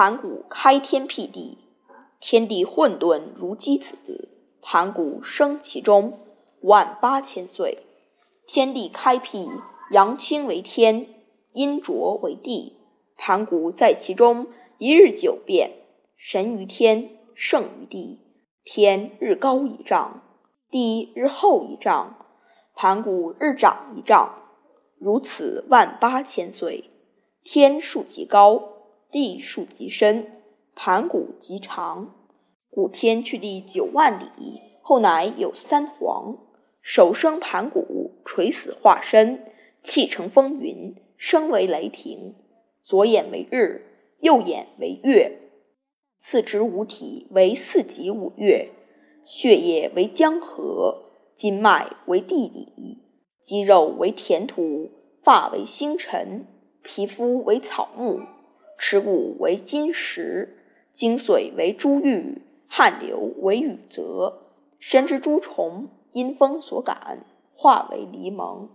盘古开天辟地，天地混沌如鸡子，盘古生其中，万八千岁。天地开辟，阳清为天，阴浊为地。盘古在其中，一日九变，神于天，圣于地。天日高一丈，地日厚一丈，盘古日长一丈，如此万八千岁。天数极高，地数极深，盘古极长。古天去地九万里，后乃有三皇。首生盘古，垂死化身，气成风云，声为雷霆。左眼为日，右眼为月。四肢五体为四极五岳，血液为江河，筋脉为地理，肌肉为田土，发为星辰。皮肤为草木，持骨为金石，精髓为珠玉，汗流为雨泽，身之诸虫因风所感，化为离蒙。